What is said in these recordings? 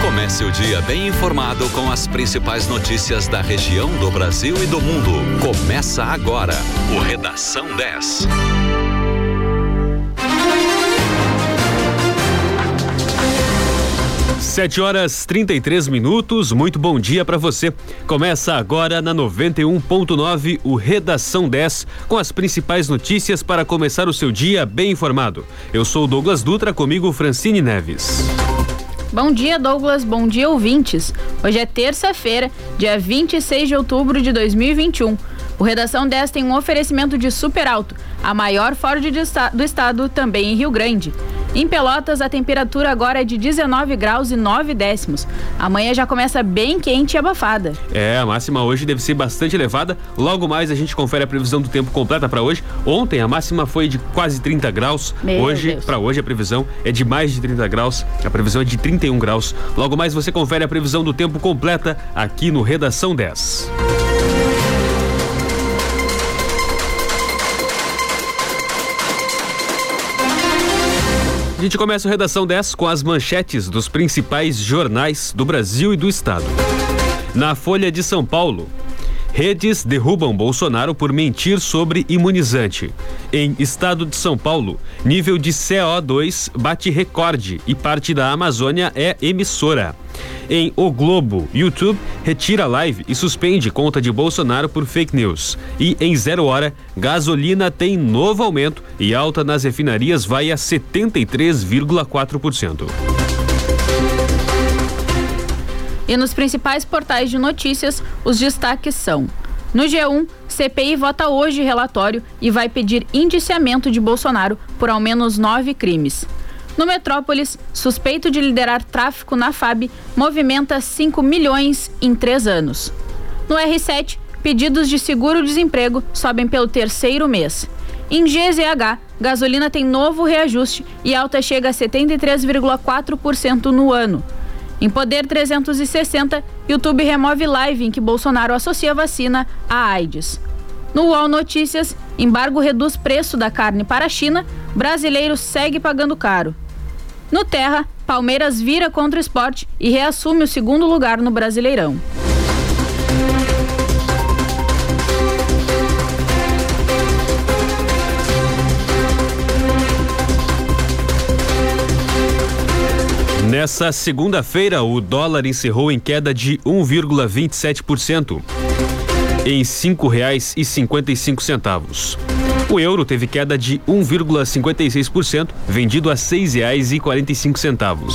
Comece o dia bem informado com as principais notícias da região, do Brasil e do mundo. Começa agora o Redação 10. Sete horas 33 minutos, muito bom dia para você. Começa agora na 91.9 o Redação 10 com as principais notícias para começar o seu dia bem informado. Eu sou Douglas Dutra, comigo Francine Neves. Bom dia, Douglas. Bom dia, ouvintes. Hoje é terça-feira, dia 26 de outubro de 2021. O Redação 10 tem um oferecimento de Super Alto, a maior Ford do estado, também em Rio Grande. Em Pelotas, a temperatura agora é de 19 graus e 9 décimos. Amanhã já começa bem quente e abafada. É, a máxima hoje deve ser bastante elevada. Logo mais a gente confere a previsão do tempo completa para hoje. Ontem a máxima foi de quase 30 graus. Meu hoje, para hoje a previsão é de mais de 30 graus. A previsão é de 31 graus. Logo mais você confere a previsão do tempo completa aqui no Redação 10. A gente começa a redação 10 com as manchetes dos principais jornais do Brasil e do Estado. Na Folha de São Paulo, Redes derrubam Bolsonaro por mentir sobre imunizante. Em estado de São Paulo, nível de CO2 bate recorde e parte da Amazônia é emissora. Em O Globo, YouTube retira live e suspende conta de Bolsonaro por fake news. E em zero hora, gasolina tem novo aumento e alta nas refinarias vai a 73,4%. E nos principais portais de notícias, os destaques são: no G1, CPI vota hoje relatório e vai pedir indiciamento de Bolsonaro por ao menos nove crimes. No Metrópolis, suspeito de liderar tráfico na FAB, movimenta 5 milhões em três anos. No R7, pedidos de seguro-desemprego sobem pelo terceiro mês. Em GZH, gasolina tem novo reajuste e alta chega a 73,4% no ano. Em Poder 360, YouTube remove live em que Bolsonaro associa vacina à AIDS. No UOL Notícias, embargo reduz preço da carne para a China, brasileiro segue pagando caro. No Terra, Palmeiras vira contra o esporte e reassume o segundo lugar no Brasileirão. Nessa segunda-feira, o dólar encerrou em queda de 1,27%, em R$ 5,55. O euro teve queda de 1,56%, vendido a R$ 6,45.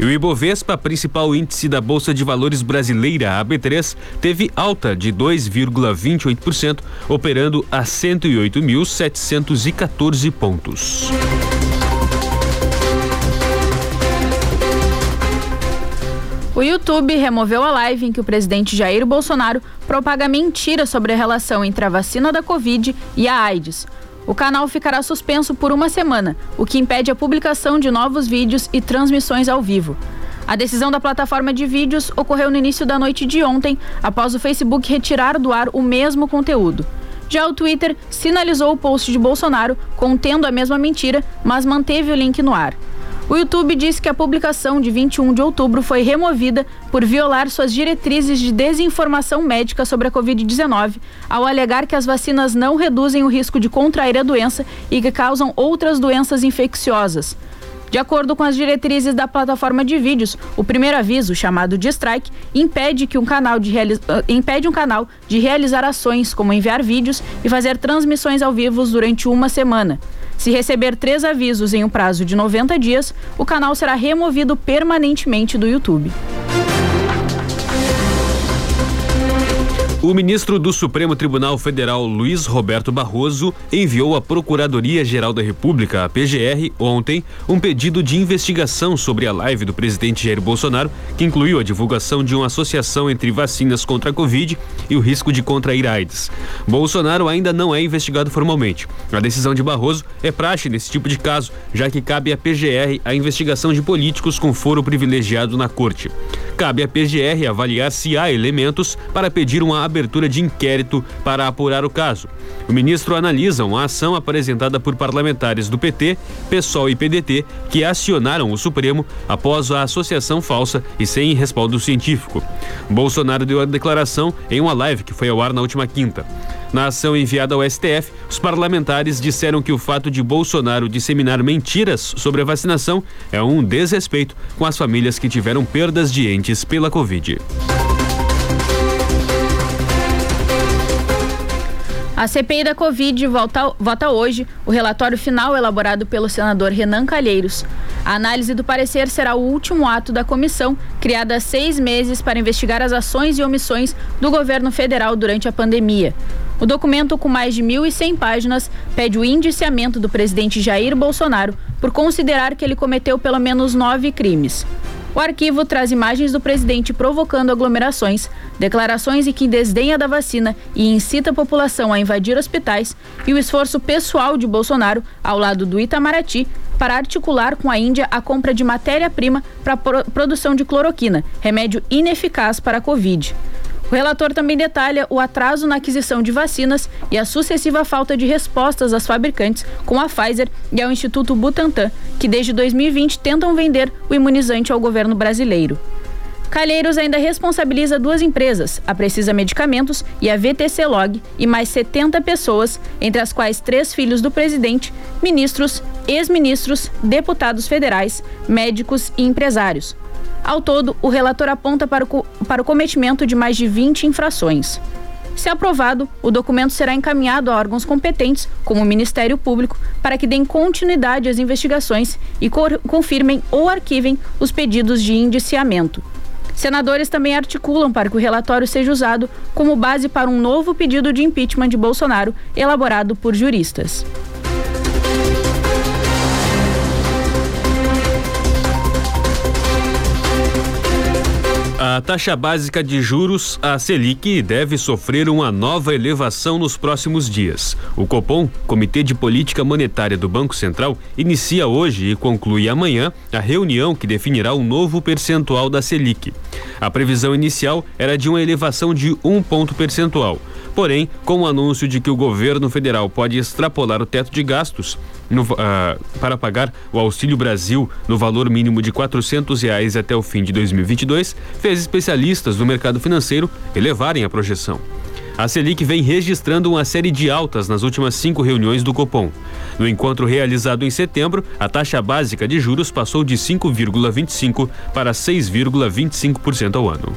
E o Ibovespa, principal índice da Bolsa de Valores brasileira, AB3, teve alta de 2,28%, operando a 108.714 pontos. O YouTube removeu a live em que o presidente Jair Bolsonaro propaga mentira sobre a relação entre a vacina da Covid e a AIDS. O canal ficará suspenso por uma semana, o que impede a publicação de novos vídeos e transmissões ao vivo. A decisão da plataforma de vídeos ocorreu no início da noite de ontem, após o Facebook retirar do ar o mesmo conteúdo. Já o Twitter sinalizou o post de Bolsonaro contendo a mesma mentira, mas manteve o link no ar. O YouTube disse que a publicação de 21 de outubro foi removida por violar suas diretrizes de desinformação médica sobre a Covid-19, ao alegar que as vacinas não reduzem o risco de contrair a doença e que causam outras doenças infecciosas. De acordo com as diretrizes da plataforma de vídeos, o primeiro aviso, chamado de strike, impede, que um canal de realiz... Ah, impede um canal de realizar ações como enviar vídeos e fazer transmissões ao vivo durante uma semana. Se receber três avisos em um prazo de 90 dias, o canal será removido permanentemente do YouTube. O ministro do Supremo Tribunal Federal, Luiz Roberto Barroso, enviou à Procuradoria-Geral da República, a PGR, ontem, um pedido de investigação sobre a live do presidente Jair Bolsonaro, que incluiu a divulgação de uma associação entre vacinas contra a Covid e o risco de contrair AIDS. Bolsonaro ainda não é investigado formalmente. A decisão de Barroso é praxe nesse tipo de caso, já que cabe à PGR a investigação de políticos com foro privilegiado na corte. Cabe à PGR avaliar se há elementos para pedir uma abertura de inquérito para apurar o caso. O ministro analisa uma ação apresentada por parlamentares do PT, PSOL e PDT que acionaram o Supremo após a associação falsa e sem respaldo científico. Bolsonaro deu a declaração em uma live que foi ao ar na última quinta. Na ação enviada ao STF, os parlamentares disseram que o fato de Bolsonaro disseminar mentiras sobre a vacinação é um desrespeito com as famílias que tiveram perdas de entes pela Covid. A CPI da Covid volta, vota hoje o relatório final elaborado pelo senador Renan Calheiros. A análise do parecer será o último ato da comissão, criada há seis meses para investigar as ações e omissões do governo federal durante a pandemia. O documento, com mais de 1.100 páginas, pede o indiciamento do presidente Jair Bolsonaro por considerar que ele cometeu pelo menos nove crimes. O arquivo traz imagens do presidente provocando aglomerações, declarações em que desdenha da vacina e incita a população a invadir hospitais e o esforço pessoal de Bolsonaro ao lado do Itamaraty para articular com a Índia a compra de matéria-prima para a produção de cloroquina, remédio ineficaz para a Covid. O relator também detalha o atraso na aquisição de vacinas e a sucessiva falta de respostas às fabricantes, como a Pfizer e ao Instituto Butantan, que desde 2020 tentam vender o imunizante ao governo brasileiro. Calheiros ainda responsabiliza duas empresas, a Precisa Medicamentos e a VTC Log, e mais 70 pessoas, entre as quais três filhos do presidente, ministros, ex-ministros, deputados federais, médicos e empresários, ao todo, o relator aponta para o, para o cometimento de mais de 20 infrações. Se aprovado, o documento será encaminhado a órgãos competentes, como o Ministério Público, para que deem continuidade às investigações e confirmem ou arquivem os pedidos de indiciamento. Senadores também articulam para que o relatório seja usado como base para um novo pedido de impeachment de Bolsonaro, elaborado por juristas. A taxa básica de juros, a Selic, deve sofrer uma nova elevação nos próximos dias. O Copom, Comitê de Política Monetária do Banco Central, inicia hoje e conclui amanhã a reunião que definirá o um novo percentual da Selic. A previsão inicial era de uma elevação de um ponto percentual. Porém, com o anúncio de que o governo federal pode extrapolar o teto de gastos, no, uh, para pagar o Auxílio Brasil no valor mínimo de R$ reais até o fim de 2022, fez especialistas do mercado financeiro elevarem a projeção. A Selic vem registrando uma série de altas nas últimas cinco reuniões do Copom. No encontro realizado em setembro, a taxa básica de juros passou de 5,25% para 6,25% ao ano.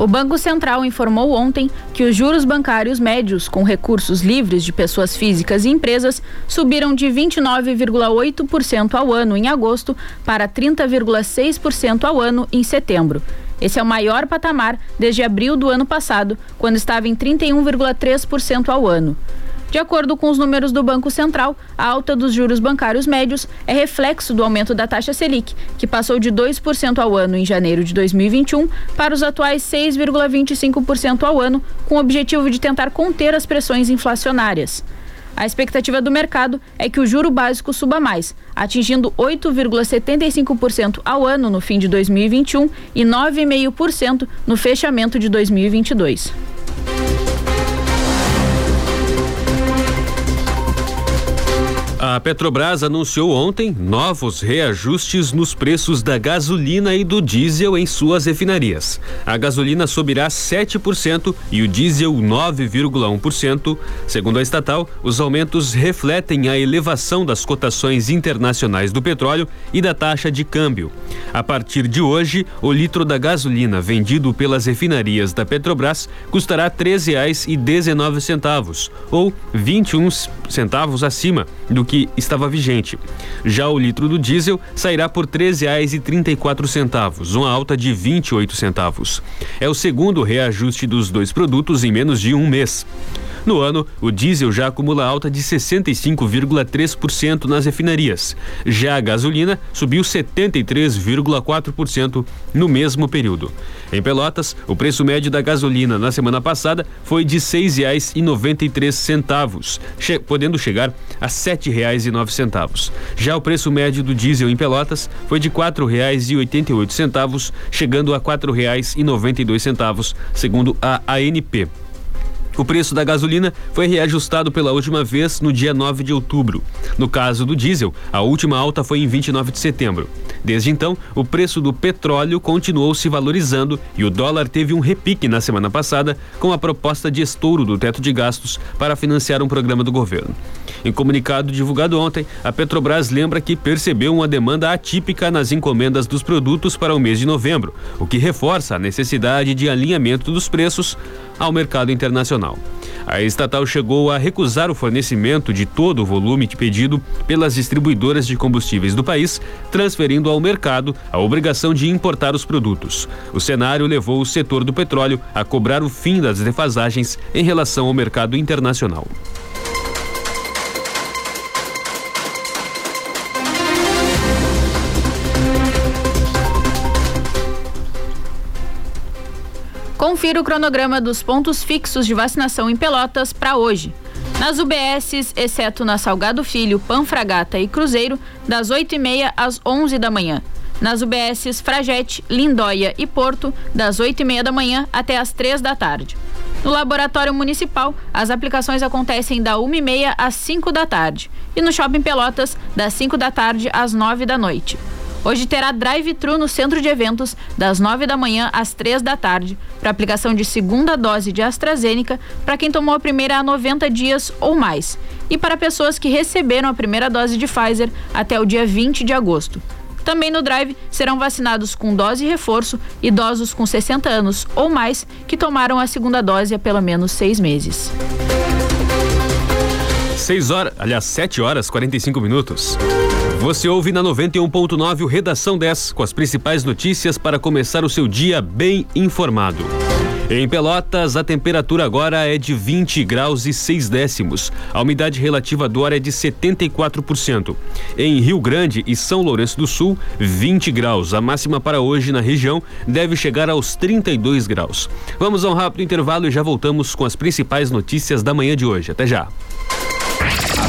O Banco Central informou ontem que os juros bancários médios com recursos livres de pessoas físicas e empresas subiram de 29,8% ao ano em agosto para 30,6% ao ano em setembro. Esse é o maior patamar desde abril do ano passado, quando estava em 31,3% ao ano. De acordo com os números do Banco Central, a alta dos juros bancários médios é reflexo do aumento da taxa Selic, que passou de 2% ao ano em janeiro de 2021 para os atuais 6,25% ao ano, com o objetivo de tentar conter as pressões inflacionárias. A expectativa do mercado é que o juro básico suba mais, atingindo 8,75% ao ano no fim de 2021 e 9,5% no fechamento de 2022. A Petrobras anunciou ontem novos reajustes nos preços da gasolina e do diesel em suas refinarias. A gasolina subirá 7% e o diesel 9,1%. Segundo a estatal, os aumentos refletem a elevação das cotações internacionais do petróleo e da taxa de câmbio. A partir de hoje, o litro da gasolina vendido pelas refinarias da Petrobras custará R$ 13,19 ou 21 centavos acima do que estava vigente. Já o litro do diesel sairá por R$ 13,34, uma alta de 28 centavos. É o segundo reajuste dos dois produtos em menos de um mês. No ano, o diesel já acumula alta de 65,3% nas refinarias. Já a gasolina subiu 73,4% no mesmo período. Em Pelotas, o preço médio da gasolina na semana passada foi de R$ 6,93, che podendo chegar a R$ 7,09. Já o preço médio do diesel em Pelotas foi de R$ 4,88, chegando a R$ 4,92, segundo a ANP. O preço da gasolina foi reajustado pela última vez no dia 9 de outubro. No caso do diesel, a última alta foi em 29 de setembro. Desde então, o preço do petróleo continuou se valorizando e o dólar teve um repique na semana passada com a proposta de estouro do teto de gastos para financiar um programa do governo. Em comunicado divulgado ontem, a Petrobras lembra que percebeu uma demanda atípica nas encomendas dos produtos para o mês de novembro, o que reforça a necessidade de alinhamento dos preços ao mercado internacional. A estatal chegou a recusar o fornecimento de todo o volume pedido pelas distribuidoras de combustíveis do país, transferindo ao mercado a obrigação de importar os produtos. O cenário levou o setor do petróleo a cobrar o fim das defasagens em relação ao mercado internacional. Confira o cronograma dos pontos fixos de vacinação em Pelotas para hoje. Nas UBSs, exceto na Salgado Filho, Panfragata e Cruzeiro, das 8h30 às 11 da manhã. Nas UBSs Fragete, Lindóia e Porto, das 8h30 da manhã até as 3 da tarde. No Laboratório Municipal, as aplicações acontecem da 1h30 às 5 da tarde. E no Shopping Pelotas, das 5 da tarde às 9 da noite. Hoje terá drive-thru no centro de eventos, das 9 da manhã às 3 da tarde, para aplicação de segunda dose de AstraZeneca para quem tomou a primeira há 90 dias ou mais, e para pessoas que receberam a primeira dose de Pfizer até o dia 20 de agosto. Também no drive serão vacinados com dose reforço idosos com 60 anos ou mais que tomaram a segunda dose há pelo menos seis meses. 6 horas, aliás, 7 horas 45 minutos. Você ouve na 91.9 o Redação 10 com as principais notícias para começar o seu dia bem informado. Em Pelotas, a temperatura agora é de 20 graus e 6 décimos. A umidade relativa do ar é de 74%. Em Rio Grande e São Lourenço do Sul, 20 graus. A máxima para hoje na região deve chegar aos 32 graus. Vamos a um rápido intervalo e já voltamos com as principais notícias da manhã de hoje. Até já. A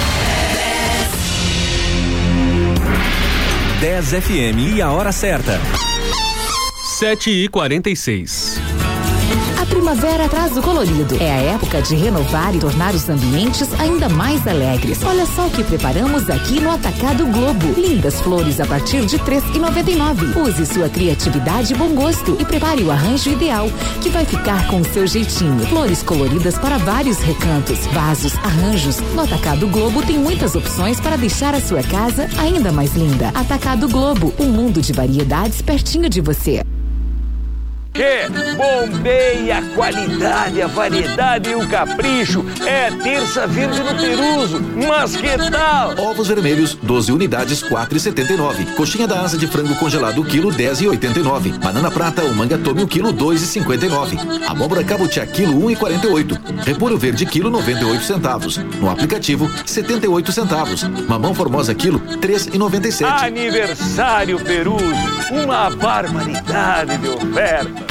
10 FM e a hora certa. 7 e 46 A primavera traz o colorido. É a época de renovar e tornar os ambientes ainda mais alegres. Olha só o que preparamos aqui no Atacado Globo. Lindas flores a partir de três e noventa e nove. Use sua criatividade e bom gosto e prepare o arranjo ideal que vai ficar com o seu jeitinho. Flores coloridas para vários recantos, vasos, arranjos. No Atacado Globo tem muitas opções para deixar a sua casa ainda mais linda. Atacado Globo, um mundo de variedades pertinho de você. Que bombeia a qualidade, a variedade e o capricho. É terça verde no Peruso, mas que tal? Ovos vermelhos, 12 unidades, 4,79. Coxinha da asa de frango congelado, quilo 10,89. Banana prata ou manga tome, o quilo 2,59. Abóbora cabotiá, quilo 1,48. Repolho verde, quilo 98 centavos. No aplicativo, 78 centavos. Mamão formosa, quilo 3,97. Aniversário Peruso, uma barbaridade de oferta.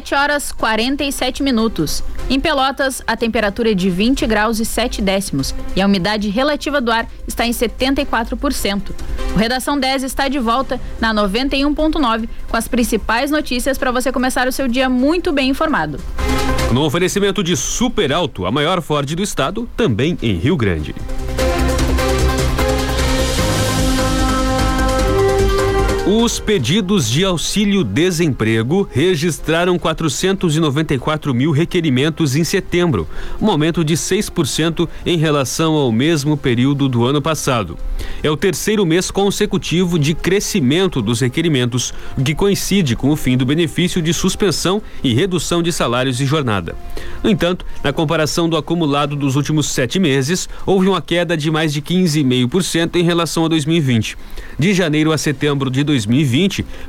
7 horas 47 minutos. Em Pelotas, a temperatura é de 20 graus e 7 décimos e a umidade relativa do ar está em 74%. O Redação 10 está de volta na 91.9 com as principais notícias para você começar o seu dia muito bem informado. No oferecimento de Super Alto, a maior Ford do estado, também em Rio Grande. Os pedidos de auxílio-desemprego registraram 494 mil requerimentos em setembro, um aumento de 6% em relação ao mesmo período do ano passado. É o terceiro mês consecutivo de crescimento dos requerimentos, o que coincide com o fim do benefício de suspensão e redução de salários e jornada. No entanto, na comparação do acumulado dos últimos sete meses, houve uma queda de mais de 15,5% em relação a 2020. De janeiro a setembro de 2020,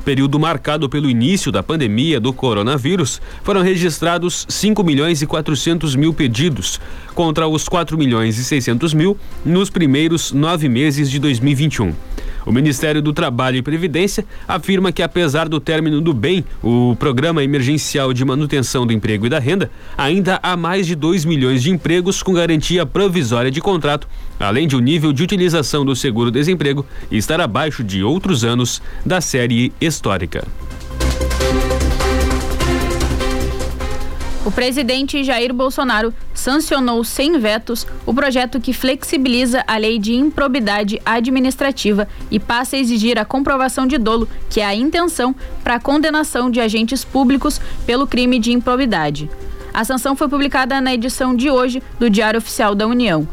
período marcado pelo início da pandemia do coronavírus, foram registrados 5 milhões e 400 mil pedidos, contra os 4 milhões e 600 mil nos primeiros nove meses de 2021. O Ministério do Trabalho e Previdência afirma que, apesar do término do bem, o Programa Emergencial de Manutenção do Emprego e da Renda, ainda há mais de 2 milhões de empregos com garantia provisória de contrato, além de o nível de utilização do seguro-desemprego estar abaixo de outros anos da série histórica. O presidente Jair Bolsonaro sancionou sem vetos o projeto que flexibiliza a lei de improbidade administrativa e passa a exigir a comprovação de dolo, que é a intenção para a condenação de agentes públicos pelo crime de improbidade. A sanção foi publicada na edição de hoje do Diário Oficial da União.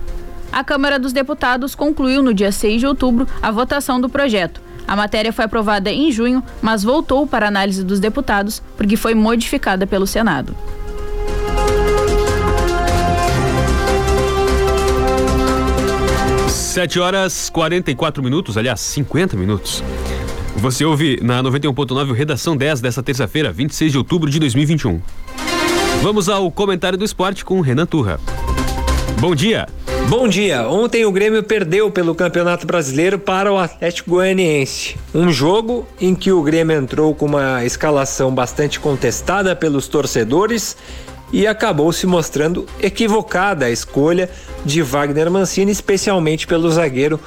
A Câmara dos Deputados concluiu no dia 6 de outubro a votação do projeto. A matéria foi aprovada em junho, mas voltou para análise dos deputados porque foi modificada pelo Senado. 7 horas 44 minutos, aliás, 50 minutos. Você ouve na 91.9 Redação 10 dessa terça-feira, 26 de outubro de 2021. Vamos ao comentário do esporte com Renan Turra. Bom dia. Bom dia. Ontem o Grêmio perdeu pelo Campeonato Brasileiro para o Atlético Goianiense. Um jogo em que o Grêmio entrou com uma escalação bastante contestada pelos torcedores e acabou se mostrando equivocada a escolha de Wagner Mancini, especialmente pelo zagueiro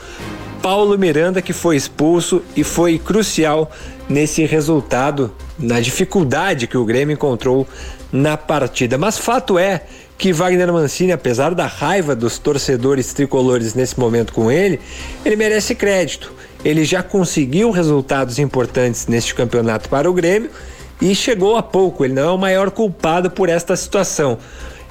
Paulo Miranda, que foi expulso e foi crucial nesse resultado, na dificuldade que o Grêmio encontrou na partida. Mas fato é que Wagner Mancini, apesar da raiva dos torcedores tricolores nesse momento com ele, ele merece crédito. Ele já conseguiu resultados importantes neste campeonato para o Grêmio e chegou a pouco. Ele não é o maior culpado por esta situação.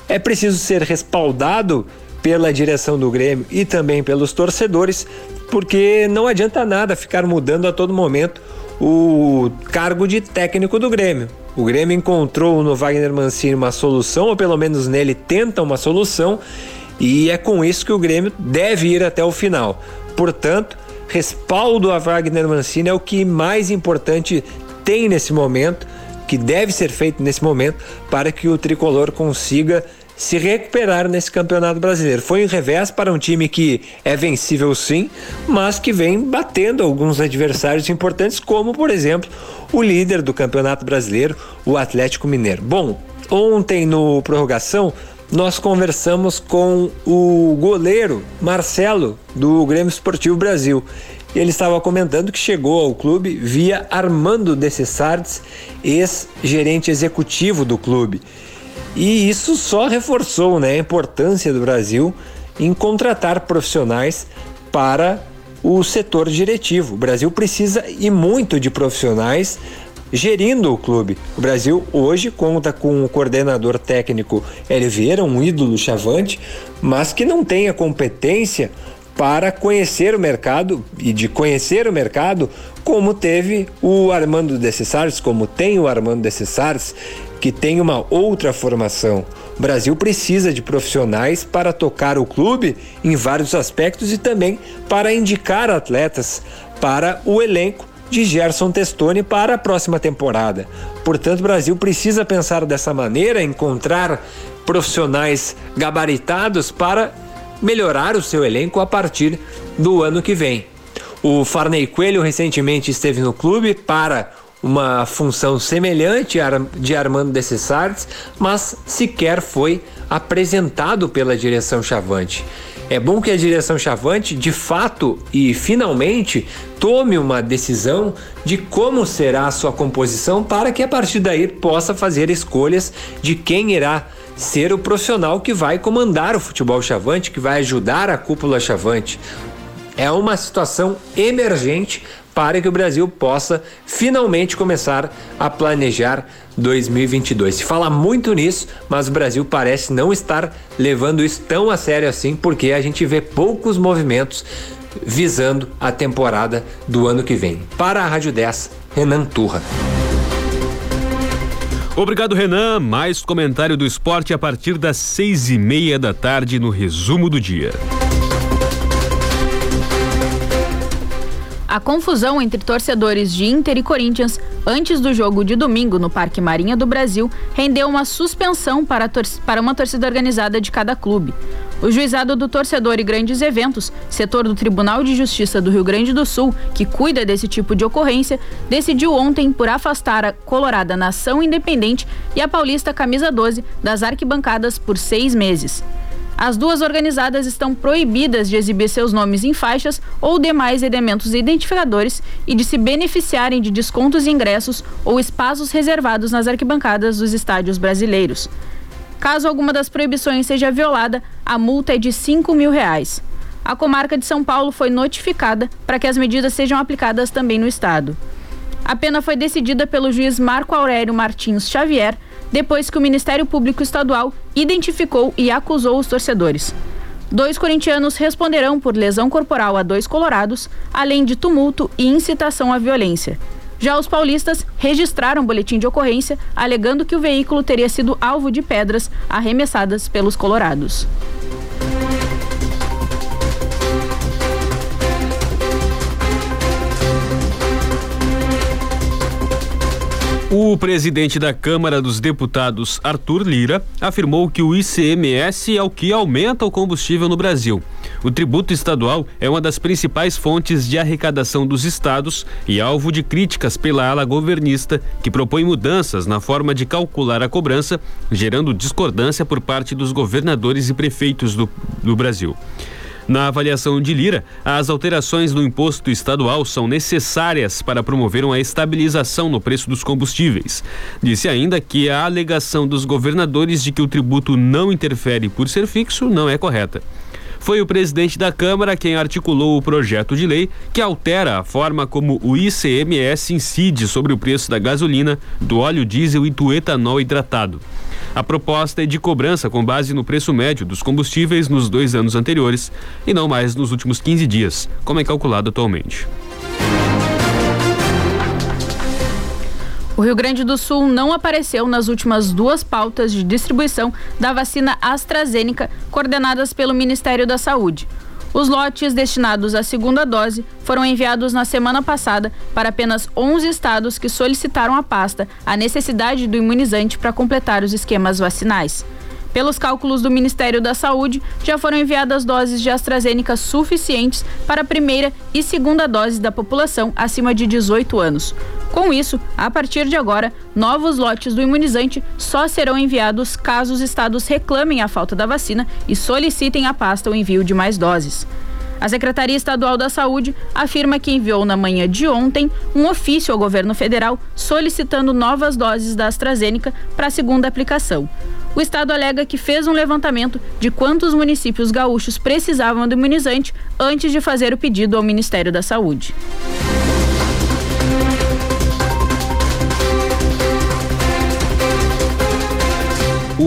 É preciso ser respaldado pela direção do Grêmio e também pelos torcedores, porque não adianta nada ficar mudando a todo momento o cargo de técnico do Grêmio. O Grêmio encontrou no Wagner Mancini uma solução, ou pelo menos nele tenta uma solução, e é com isso que o Grêmio deve ir até o final. Portanto, respaldo a Wagner Mancini é o que mais importante tem nesse momento que deve ser feito nesse momento para que o tricolor consiga se recuperar nesse campeonato brasileiro. Foi um revés para um time que é vencível sim, mas que vem batendo alguns adversários importantes, como por exemplo o líder do campeonato brasileiro, o Atlético Mineiro. Bom, ontem no prorrogação nós conversamos com o goleiro Marcelo do Grêmio Esportivo Brasil ele estava comentando que chegou ao clube via Armando Desessardes, ex-gerente executivo do clube. E isso só reforçou né, a importância do Brasil em contratar profissionais para o setor diretivo. O Brasil precisa e muito de profissionais gerindo o clube. O Brasil hoje conta com o coordenador técnico Vieira, um ídolo chavante, mas que não tem a competência para conhecer o mercado e de conhecer o mercado, como teve o Armando Descessares, como tem o Armando Descessares, que tem uma outra formação. O Brasil precisa de profissionais para tocar o clube em vários aspectos e também para indicar atletas para o elenco de Gerson Testoni para a próxima temporada. Portanto, o Brasil precisa pensar dessa maneira, encontrar profissionais gabaritados para melhorar o seu elenco a partir do ano que vem. O Farney Coelho recentemente esteve no clube para uma função semelhante de Armando Descessares, mas sequer foi apresentado pela direção Chavante. É bom que a direção Chavante, de fato e finalmente, tome uma decisão de como será a sua composição para que a partir daí possa fazer escolhas de quem irá ser o profissional que vai comandar o futebol Chavante, que vai ajudar a cúpula Chavante. É uma situação emergente para que o Brasil possa finalmente começar a planejar 2022. Se fala muito nisso, mas o Brasil parece não estar levando isso tão a sério assim, porque a gente vê poucos movimentos visando a temporada do ano que vem. Para a Rádio 10, Renan Turra. Obrigado, Renan. Mais comentário do esporte a partir das seis e meia da tarde no resumo do dia. A confusão entre torcedores de Inter e Corinthians antes do jogo de domingo no Parque Marinha do Brasil rendeu uma suspensão para, para uma torcida organizada de cada clube. O juizado do torcedor e grandes eventos, setor do Tribunal de Justiça do Rio Grande do Sul, que cuida desse tipo de ocorrência, decidiu ontem por afastar a Colorada Nação Independente e a Paulista Camisa 12 das arquibancadas por seis meses. As duas organizadas estão proibidas de exibir seus nomes em faixas ou demais elementos identificadores e de se beneficiarem de descontos em ingressos ou espaços reservados nas arquibancadas dos estádios brasileiros. Caso alguma das proibições seja violada, a multa é de 5 mil reais. A comarca de São Paulo foi notificada para que as medidas sejam aplicadas também no estado. A pena foi decidida pelo juiz Marco Aurélio Martins Xavier depois que o Ministério Público Estadual identificou e acusou os torcedores. Dois corintianos responderão por lesão corporal a dois colorados, além de tumulto e incitação à violência. Já os paulistas registraram boletim de ocorrência, alegando que o veículo teria sido alvo de pedras arremessadas pelos colorados. O presidente da Câmara dos Deputados, Arthur Lira, afirmou que o ICMS é o que aumenta o combustível no Brasil. O tributo estadual é uma das principais fontes de arrecadação dos estados e alvo de críticas pela ala governista, que propõe mudanças na forma de calcular a cobrança, gerando discordância por parte dos governadores e prefeitos do, do Brasil. Na avaliação de Lira, as alterações no imposto estadual são necessárias para promover uma estabilização no preço dos combustíveis. Disse ainda que a alegação dos governadores de que o tributo não interfere por ser fixo não é correta. Foi o presidente da Câmara quem articulou o projeto de lei que altera a forma como o ICMS incide sobre o preço da gasolina, do óleo diesel e do etanol hidratado. A proposta é de cobrança com base no preço médio dos combustíveis nos dois anos anteriores e não mais nos últimos 15 dias, como é calculado atualmente. O Rio Grande do Sul não apareceu nas últimas duas pautas de distribuição da vacina AstraZeneca coordenadas pelo Ministério da Saúde. Os lotes destinados à segunda dose foram enviados na semana passada para apenas 11 estados que solicitaram à pasta a necessidade do imunizante para completar os esquemas vacinais. Pelos cálculos do Ministério da Saúde, já foram enviadas doses de AstraZeneca suficientes para a primeira e segunda dose da população acima de 18 anos. Com isso, a partir de agora, novos lotes do imunizante só serão enviados caso os estados reclamem a falta da vacina e solicitem à pasta o envio de mais doses. A Secretaria Estadual da Saúde afirma que enviou na manhã de ontem um ofício ao governo federal solicitando novas doses da AstraZeneca para a segunda aplicação. O estado alega que fez um levantamento de quantos municípios gaúchos precisavam do imunizante antes de fazer o pedido ao Ministério da Saúde.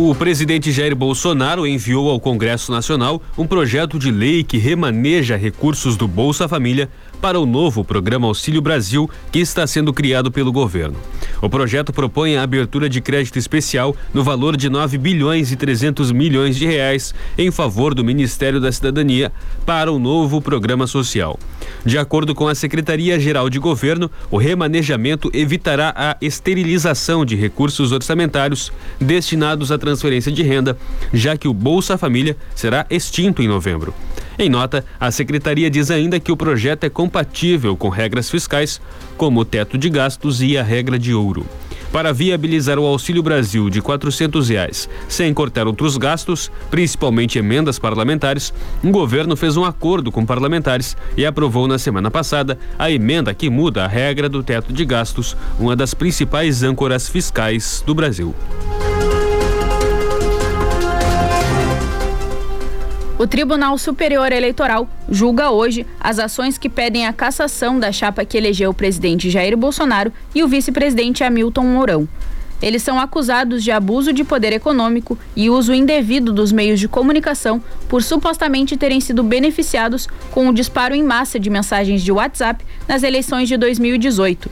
O presidente Jair Bolsonaro enviou ao Congresso Nacional um projeto de lei que remaneja recursos do Bolsa Família para o novo programa Auxílio Brasil que está sendo criado pelo governo. O projeto propõe a abertura de crédito especial no valor de 9 bilhões e 300 milhões de reais em favor do Ministério da Cidadania para o novo programa social. De acordo com a Secretaria-Geral de Governo, o remanejamento evitará a esterilização de recursos orçamentários destinados à transferência de renda, já que o Bolsa Família será extinto em novembro. Em nota, a secretaria diz ainda que o projeto é compatível com regras fiscais, como o teto de gastos e a regra de ouro. Para viabilizar o Auxílio Brasil de 400 reais, sem cortar outros gastos, principalmente emendas parlamentares, o governo fez um acordo com parlamentares e aprovou na semana passada a emenda que muda a regra do teto de gastos, uma das principais âncoras fiscais do Brasil. O Tribunal Superior Eleitoral julga hoje as ações que pedem a cassação da chapa que elegeu o presidente Jair Bolsonaro e o vice-presidente Hamilton Mourão. Eles são acusados de abuso de poder econômico e uso indevido dos meios de comunicação por supostamente terem sido beneficiados com o disparo em massa de mensagens de WhatsApp nas eleições de 2018.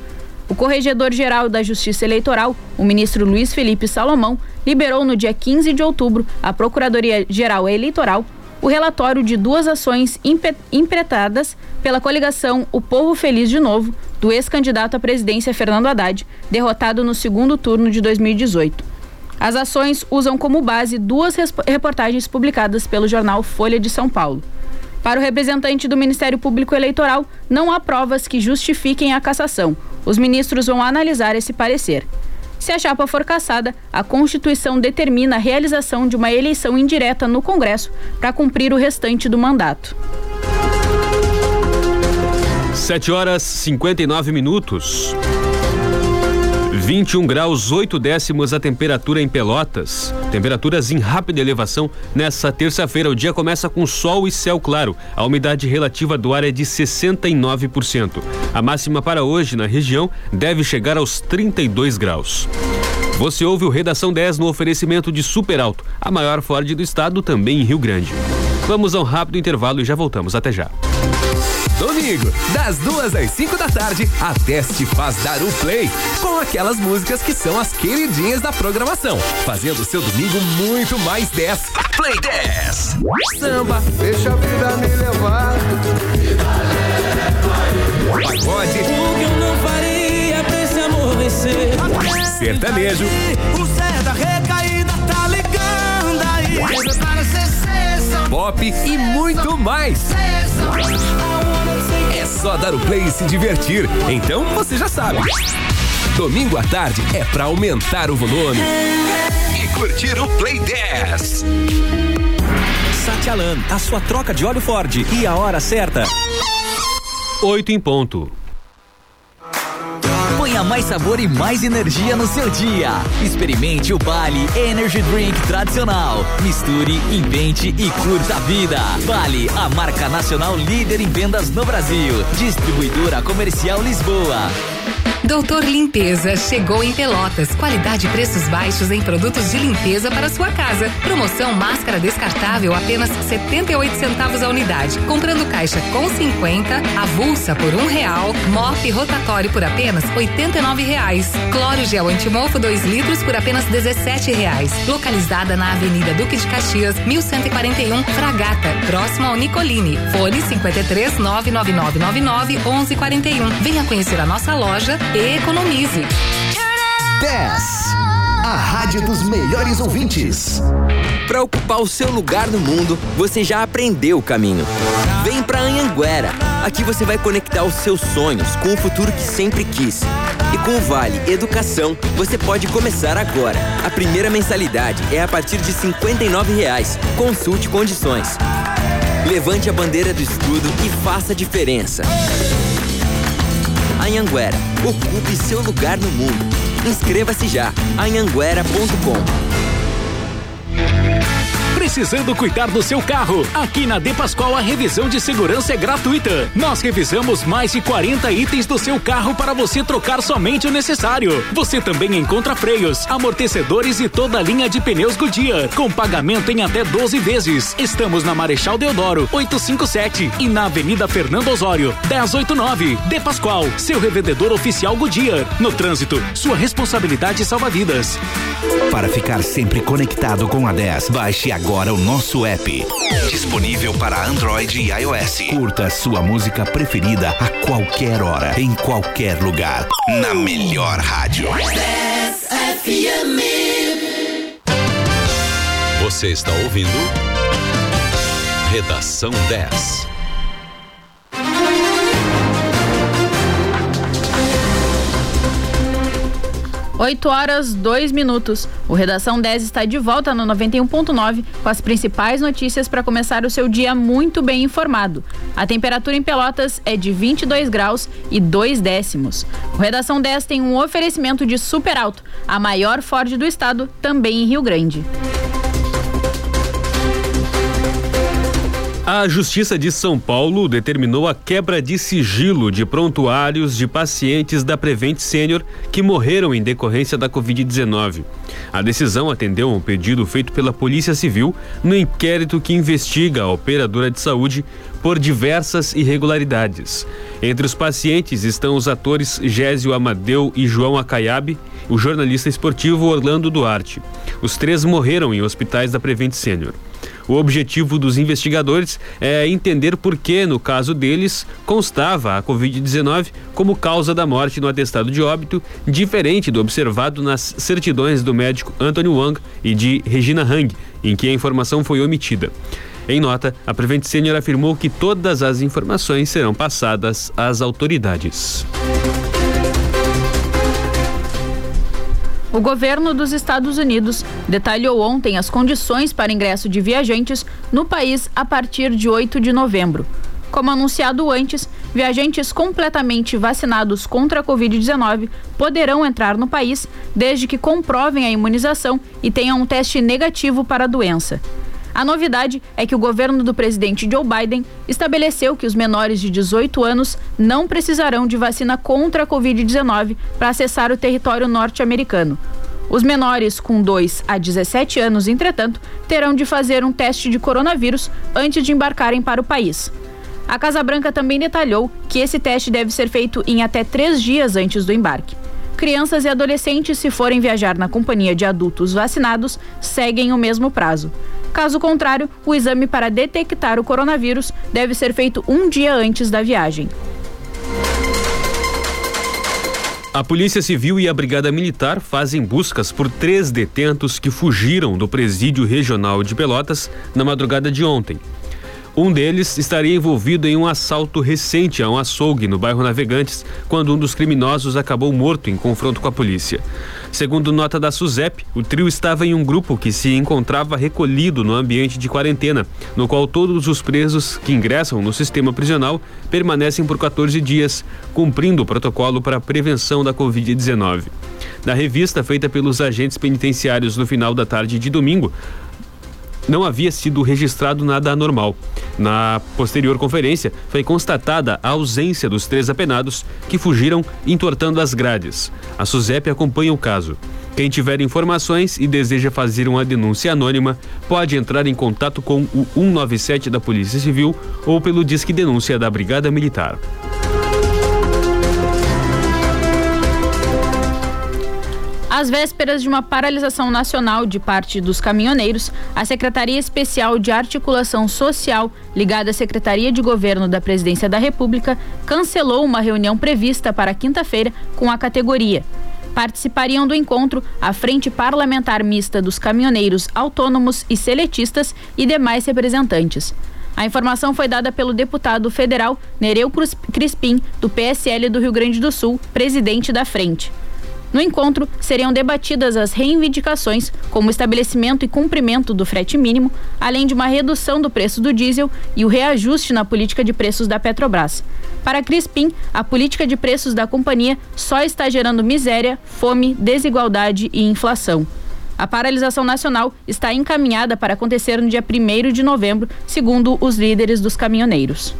O Corregedor-Geral da Justiça Eleitoral, o ministro Luiz Felipe Salomão, liberou no dia 15 de outubro a Procuradoria-Geral Eleitoral o relatório de duas ações impretadas pela coligação O Povo Feliz de Novo, do ex-candidato à presidência Fernando Haddad, derrotado no segundo turno de 2018. As ações usam como base duas reportagens publicadas pelo jornal Folha de São Paulo. Para o representante do Ministério Público Eleitoral, não há provas que justifiquem a cassação. Os ministros vão analisar esse parecer. Se a chapa for cassada, a Constituição determina a realização de uma eleição indireta no Congresso para cumprir o restante do mandato. 7 horas 59 minutos. 21 graus 8 décimos a temperatura em Pelotas. Temperaturas em rápida elevação nessa terça-feira. O dia começa com sol e céu claro. A umidade relativa do ar é de 69%. A máxima para hoje na região deve chegar aos 32 graus. Você ouve o Redação 10 no oferecimento de Super Alto, a maior Ford do estado, também em Rio Grande. Vamos a um rápido intervalo e já voltamos. Até já. Domingo, das duas às cinco da tarde, a Teste faz dar o play com aquelas músicas que são as queridinhas da programação, fazendo seu domingo muito mais 10. Play 10. Samba, Deixa a vida me levar. pagode, O que eu não faria pra esse amor vencer? sertanejo, O Zé da recaída pop e muito mais. É só dar o play e se divertir. Então você já sabe. Domingo à tarde é pra aumentar o volume. E curtir o Play 10. Satialan, a sua troca de óleo Ford e a hora certa. 8 em ponto. Mais sabor e mais energia no seu dia. Experimente o Bali Energy Drink tradicional. Misture, invente e curta a vida. Bali, a marca nacional líder em vendas no Brasil. Distribuidora Comercial Lisboa. Doutor Limpeza chegou em Pelotas. Qualidade e preços baixos em produtos de limpeza para sua casa. Promoção máscara descartável apenas 78 centavos a unidade. Comprando caixa com 50, avulsa por um real, mop rotatório por apenas 89 reais. Cloro gel antimofo 2 litros por apenas 17 reais. Localizada na Avenida Duque de Caxias, 1141 Fragata, próximo ao Nicolini. Fone 53 99999 1141. Venha conhecer a nossa loja e economize. 10. A rádio dos melhores ouvintes. Para ocupar o seu lugar no mundo, você já aprendeu o caminho. Vem pra Anhanguera. Aqui você vai conectar os seus sonhos com o futuro que sempre quis. E com o Vale Educação, você pode começar agora. A primeira mensalidade é a partir de 59 reais. Consulte condições. Levante a bandeira do estudo e faça a diferença. Anhanguera, ocupe seu lugar no mundo. Inscreva-se já. anhanguera.com Precisando cuidar do seu carro? Aqui na De Pascoal a revisão de segurança é gratuita. Nós revisamos mais de 40 itens do seu carro para você trocar somente o necessário. Você também encontra freios, amortecedores e toda a linha de pneus Goodyear, com pagamento em até 12 vezes. Estamos na Marechal Deodoro, 857 e na Avenida Fernando Osório, 1089. De Pascoal, seu revendedor oficial Goodyear. No trânsito, sua responsabilidade salva vidas. Para ficar sempre conectado com a 10, baixe agora o nosso app. Disponível para Android e iOS. Curta sua música preferida a qualquer hora, em qualquer lugar. Na melhor rádio. Você está ouvindo Redação 10. 8 horas 2 minutos. O Redação 10 está de volta no 91.9 com as principais notícias para começar o seu dia muito bem informado. A temperatura em Pelotas é de 22 graus e 2 décimos. O Redação 10 tem um oferecimento de Super Alto, a maior Ford do estado, também em Rio Grande. A Justiça de São Paulo determinou a quebra de sigilo de prontuários de pacientes da Prevent Sênior que morreram em decorrência da Covid-19. A decisão atendeu a um pedido feito pela Polícia Civil no inquérito que investiga a operadora de saúde por diversas irregularidades. Entre os pacientes estão os atores Gésio Amadeu e João Acaiabe, o jornalista esportivo Orlando Duarte. Os três morreram em hospitais da Prevent Sênior. O objetivo dos investigadores é entender por que, no caso deles, constava a Covid-19 como causa da morte no atestado de óbito, diferente do observado nas certidões do médico Anthony Wang e de Regina Hang, em que a informação foi omitida. Em nota, a Prevent Senior afirmou que todas as informações serão passadas às autoridades. O governo dos Estados Unidos detalhou ontem as condições para ingresso de viajantes no país a partir de 8 de novembro. Como anunciado antes, viajantes completamente vacinados contra a Covid-19 poderão entrar no país desde que comprovem a imunização e tenham um teste negativo para a doença. A novidade é que o governo do presidente Joe Biden estabeleceu que os menores de 18 anos não precisarão de vacina contra a Covid-19 para acessar o território norte-americano. Os menores com 2 a 17 anos, entretanto, terão de fazer um teste de coronavírus antes de embarcarem para o país. A Casa Branca também detalhou que esse teste deve ser feito em até três dias antes do embarque. Crianças e adolescentes, se forem viajar na companhia de adultos vacinados, seguem o mesmo prazo. Caso contrário, o exame para detectar o coronavírus deve ser feito um dia antes da viagem. A Polícia Civil e a Brigada Militar fazem buscas por três detentos que fugiram do presídio regional de Pelotas na madrugada de ontem. Um deles estaria envolvido em um assalto recente a um açougue no bairro Navegantes, quando um dos criminosos acabou morto em confronto com a polícia. Segundo nota da SUSEP, o trio estava em um grupo que se encontrava recolhido no ambiente de quarentena, no qual todos os presos que ingressam no sistema prisional permanecem por 14 dias, cumprindo o protocolo para a prevenção da Covid-19. Na revista feita pelos agentes penitenciários no final da tarde de domingo, não havia sido registrado nada anormal. Na posterior conferência, foi constatada a ausência dos três apenados que fugiram entortando as grades. A SUSEP acompanha o caso. Quem tiver informações e deseja fazer uma denúncia anônima, pode entrar em contato com o 197 da Polícia Civil ou pelo Disque Denúncia da Brigada Militar. Às vésperas de uma paralisação nacional de parte dos caminhoneiros, a Secretaria Especial de Articulação Social, ligada à Secretaria de Governo da Presidência da República, cancelou uma reunião prevista para quinta-feira com a categoria. Participariam do encontro a Frente Parlamentar Mista dos Caminhoneiros Autônomos e Seletistas e demais representantes. A informação foi dada pelo deputado federal Nereu Crispim, do PSL do Rio Grande do Sul, presidente da frente. No encontro, seriam debatidas as reivindicações, como estabelecimento e cumprimento do frete mínimo, além de uma redução do preço do diesel e o reajuste na política de preços da Petrobras. Para Crispim, a política de preços da companhia só está gerando miséria, fome, desigualdade e inflação. A paralisação nacional está encaminhada para acontecer no dia 1 de novembro, segundo os líderes dos caminhoneiros.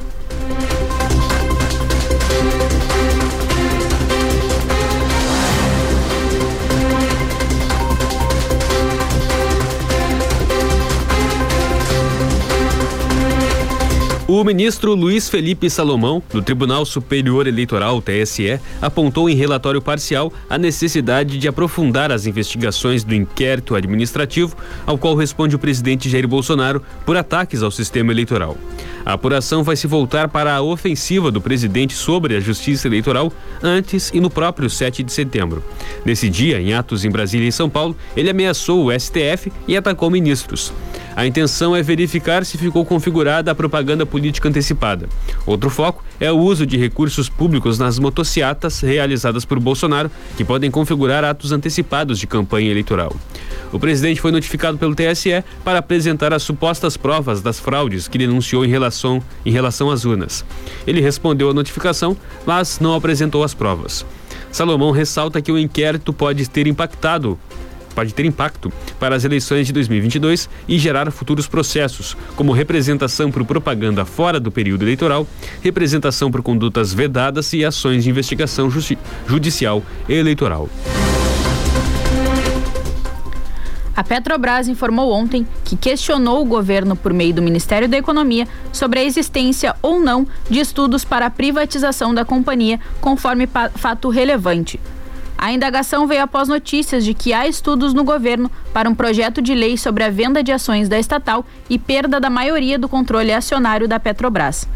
O ministro Luiz Felipe Salomão, do Tribunal Superior Eleitoral, TSE, apontou em relatório parcial a necessidade de aprofundar as investigações do inquérito administrativo, ao qual responde o presidente Jair Bolsonaro por ataques ao sistema eleitoral. A apuração vai se voltar para a ofensiva do presidente sobre a justiça eleitoral antes e no próprio 7 de setembro. Nesse dia, em atos em Brasília e São Paulo, ele ameaçou o STF e atacou ministros. A intenção é verificar se ficou configurada a propaganda política antecipada. Outro foco é o uso de recursos públicos nas motociatas realizadas por Bolsonaro, que podem configurar atos antecipados de campanha eleitoral. O presidente foi notificado pelo TSE para apresentar as supostas provas das fraudes que denunciou em relação, em relação às urnas. Ele respondeu à notificação, mas não apresentou as provas. Salomão ressalta que o inquérito pode ter impactado pode ter impacto para as eleições de 2022 e gerar futuros processos, como representação por propaganda fora do período eleitoral, representação por condutas vedadas e ações de investigação judicial eleitoral. A Petrobras informou ontem que questionou o governo por meio do Ministério da Economia sobre a existência ou não de estudos para a privatização da companhia, conforme fato relevante. A indagação veio após notícias de que há estudos no governo para um projeto de lei sobre a venda de ações da estatal e perda da maioria do controle acionário da Petrobras.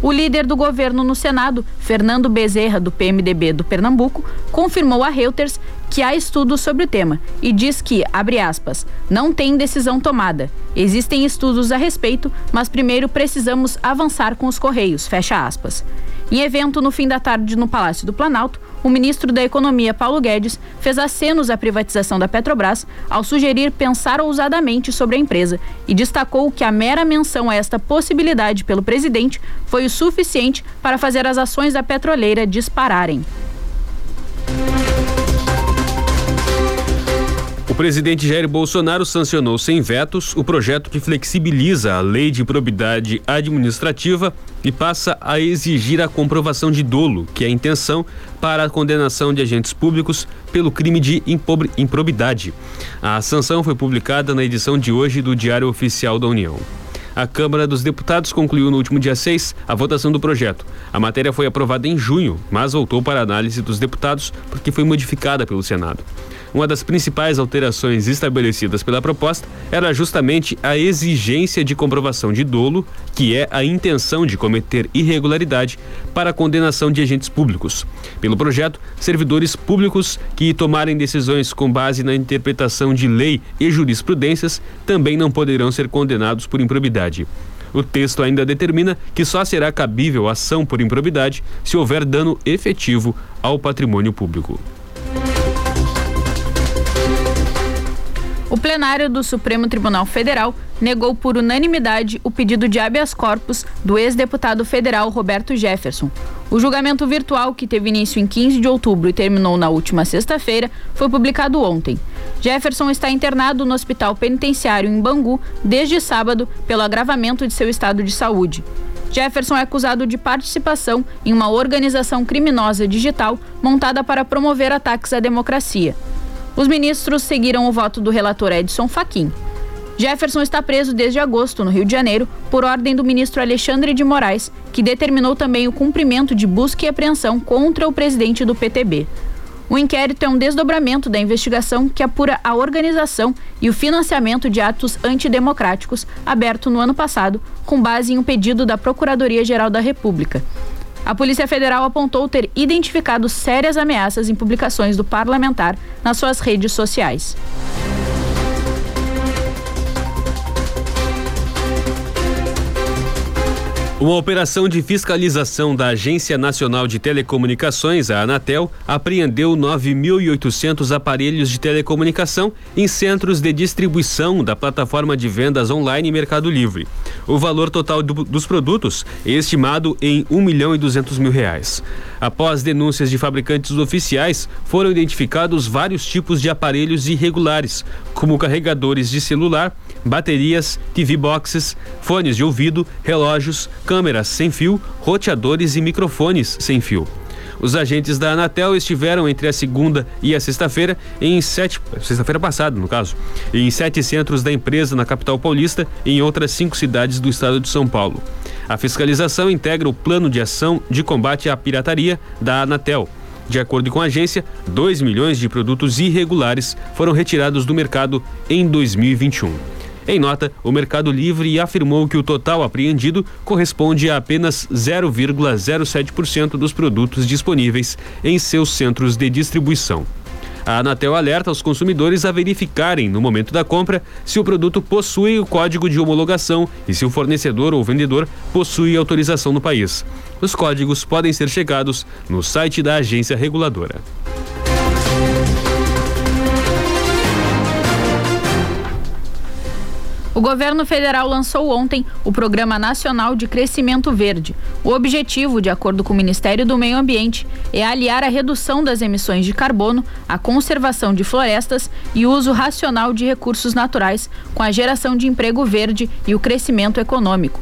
O líder do governo no Senado, Fernando Bezerra, do PMDB do Pernambuco, confirmou a Reuters que há estudos sobre o tema e diz que, abre aspas, não tem decisão tomada. Existem estudos a respeito, mas primeiro precisamos avançar com os Correios, fecha aspas. Em evento no fim da tarde no Palácio do Planalto, o ministro da Economia, Paulo Guedes, fez acenos à privatização da Petrobras ao sugerir pensar ousadamente sobre a empresa e destacou que a mera menção a esta possibilidade pelo presidente foi o suficiente para fazer as ações da petroleira dispararem. O presidente Jair Bolsonaro sancionou sem vetos o projeto que flexibiliza a lei de probidade administrativa e passa a exigir a comprovação de dolo, que é a intenção para a condenação de agentes públicos pelo crime de improbidade. A sanção foi publicada na edição de hoje do Diário Oficial da União. A Câmara dos Deputados concluiu no último dia 6 a votação do projeto. A matéria foi aprovada em junho, mas voltou para análise dos deputados porque foi modificada pelo Senado. Uma das principais alterações estabelecidas pela proposta era justamente a exigência de comprovação de dolo, que é a intenção de cometer irregularidade para a condenação de agentes públicos. Pelo projeto, servidores públicos que tomarem decisões com base na interpretação de lei e jurisprudências também não poderão ser condenados por improbidade. O texto ainda determina que só será cabível ação por improbidade se houver dano efetivo ao patrimônio público. O plenário do Supremo Tribunal Federal negou por unanimidade o pedido de habeas corpus do ex-deputado federal Roberto Jefferson. O julgamento virtual, que teve início em 15 de outubro e terminou na última sexta-feira, foi publicado ontem. Jefferson está internado no hospital penitenciário em Bangu desde sábado pelo agravamento de seu estado de saúde. Jefferson é acusado de participação em uma organização criminosa digital montada para promover ataques à democracia. Os ministros seguiram o voto do relator Edson Fachin. Jefferson está preso desde agosto, no Rio de Janeiro, por ordem do ministro Alexandre de Moraes, que determinou também o cumprimento de busca e apreensão contra o presidente do PTB. O inquérito é um desdobramento da investigação que apura a organização e o financiamento de atos antidemocráticos aberto no ano passado, com base em um pedido da Procuradoria-Geral da República. A Polícia Federal apontou ter identificado sérias ameaças em publicações do parlamentar nas suas redes sociais. Uma operação de fiscalização da Agência Nacional de Telecomunicações, a Anatel, apreendeu 9.800 aparelhos de telecomunicação em centros de distribuição da plataforma de vendas online Mercado Livre. O valor total do, dos produtos é estimado em 1 milhão e 200 mil reais. Após denúncias de fabricantes oficiais, foram identificados vários tipos de aparelhos irregulares, como carregadores de celular, baterias, TV boxes, fones de ouvido, relógios, câmeras sem fio, roteadores e microfones sem fio. Os agentes da Anatel estiveram entre a segunda e a sexta-feira em sete, sexta-feira passada, no caso, em sete centros da empresa na capital paulista e em outras cinco cidades do estado de São Paulo. A fiscalização integra o plano de ação de combate à pirataria da Anatel. De acordo com a agência, 2 milhões de produtos irregulares foram retirados do mercado em 2021. Em nota, o Mercado Livre afirmou que o total apreendido corresponde a apenas 0,07% dos produtos disponíveis em seus centros de distribuição. A Anatel alerta os consumidores a verificarem, no momento da compra, se o produto possui o código de homologação e se o fornecedor ou vendedor possui autorização no país. Os códigos podem ser chegados no site da agência reguladora. O governo federal lançou ontem o Programa Nacional de Crescimento Verde. O objetivo, de acordo com o Ministério do Meio Ambiente, é aliar a redução das emissões de carbono, a conservação de florestas e o uso racional de recursos naturais, com a geração de emprego verde e o crescimento econômico.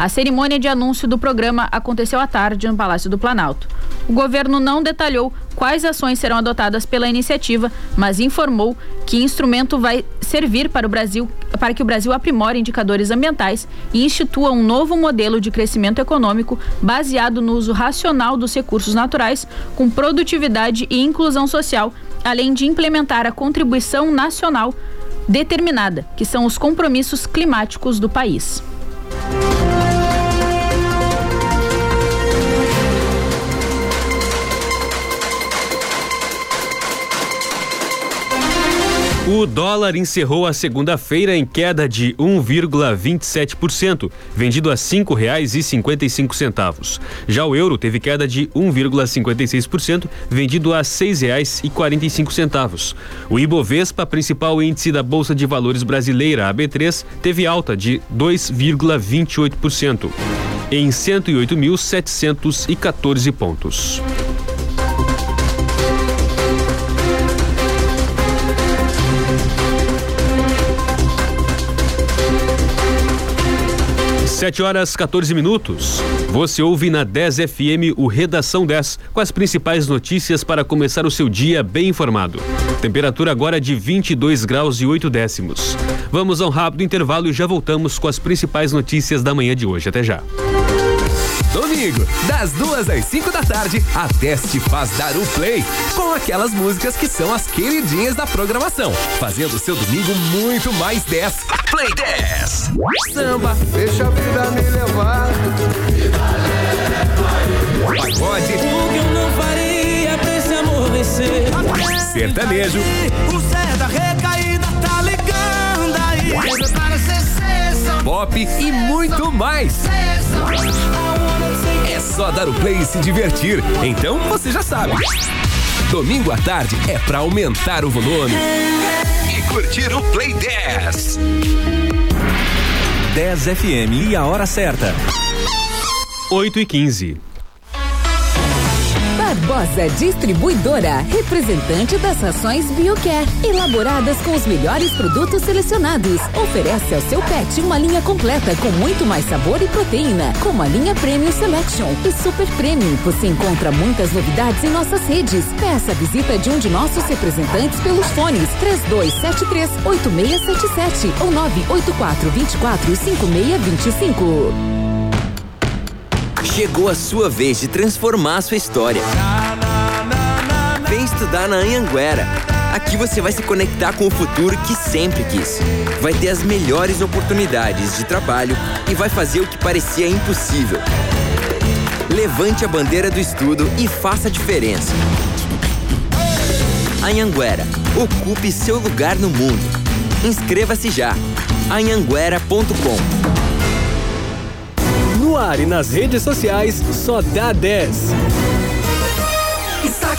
A cerimônia de anúncio do programa aconteceu à tarde no Palácio do Planalto. O governo não detalhou quais ações serão adotadas pela iniciativa, mas informou que instrumento vai servir para o Brasil para que o Brasil aprimore indicadores ambientais e institua um novo modelo de crescimento econômico baseado no uso racional dos recursos naturais, com produtividade e inclusão social, além de implementar a contribuição nacional determinada, que são os compromissos climáticos do país. O dólar encerrou a segunda-feira em queda de 1,27%, vendido a cinco reais e cinquenta e cinco centavos. Já o euro teve queda de 1,56%, vendido a seis reais e quarenta e cinco centavos. O Ibovespa, principal índice da Bolsa de Valores brasileira, a B3, teve alta de 2,28%, em 108.714 pontos. Sete horas 14 minutos. Você ouve na 10 FM o Redação 10, com as principais notícias para começar o seu dia bem informado. Temperatura agora de 22 graus e 8 décimos. Vamos a um rápido intervalo e já voltamos com as principais notícias da manhã de hoje. Até já. Domingo, das duas às 5 da tarde, a Teste faz dar o play com aquelas músicas que são as queridinhas da programação, fazendo seu domingo muito mais 10. Play 10. Samba, Deixa a vida me levar. pagode, O que eu não faria pra esse amor vencer? sertanejo, O Zé da recaída tá ligando aí. Pop e muito mais. É só dar o play e se divertir. Então você já sabe. Domingo à tarde é pra aumentar o volume. E curtir o Play 10. 10 FM e a hora certa. 8 e 15. Barbosa Distribuidora, representante das rações BioCare, elaboradas com os melhores produtos selecionados. Oferece ao seu pet uma linha completa com muito mais sabor e proteína, como a linha Premium Selection e Super Premium. Você encontra muitas novidades em nossas redes. Peça a visita de um de nossos representantes pelos fones 3273 8677 ou 984 24 5625. Chegou a sua vez de transformar sua história. Vem estudar na Anhanguera. Aqui você vai se conectar com o futuro que sempre quis. Vai ter as melhores oportunidades de trabalho e vai fazer o que parecia impossível. Levante a bandeira do estudo e faça a diferença. Anhanguera, ocupe seu lugar no mundo. Inscreva-se já. anhanguera.com ar e nas redes sociais, só dá 10.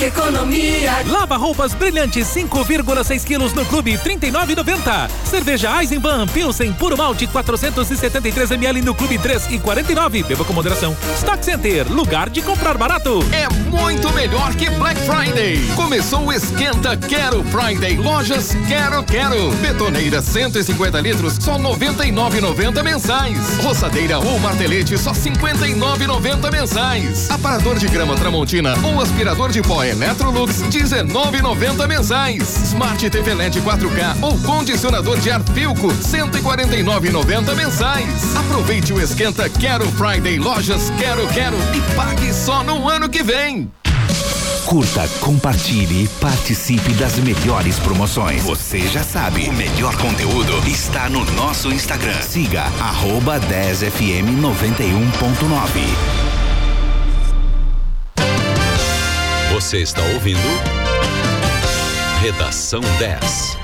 Economia. Lava roupas brilhantes 5,6 quilos no clube 39,90. Cerveja Eisenbahn Pilsen puro malte 473 ml no clube 3,49. Beba com moderação. Stock Center, lugar de comprar barato. É muito melhor que Black Friday. Começou o Esquenta Quero Friday. Lojas Quero Quero. Betoneira 150 litros, só 99,90 mensais. Roçadeira ou martelete, só 59,90 mensais. Aparador de grama Tramontina ou aspirador de pó Electrolux, 19,90 mensais. Smart TV LED 4K ou condicionador de ar Filco, 149,90 mensais. Aproveite o Esquenta Quero Friday. Lojas Quero Quero e pague só no ano que vem. Curta, compartilhe e participe das melhores promoções. Você já sabe, o melhor conteúdo está no nosso Instagram. Siga arroba 10fm Você está ouvindo Redação 10.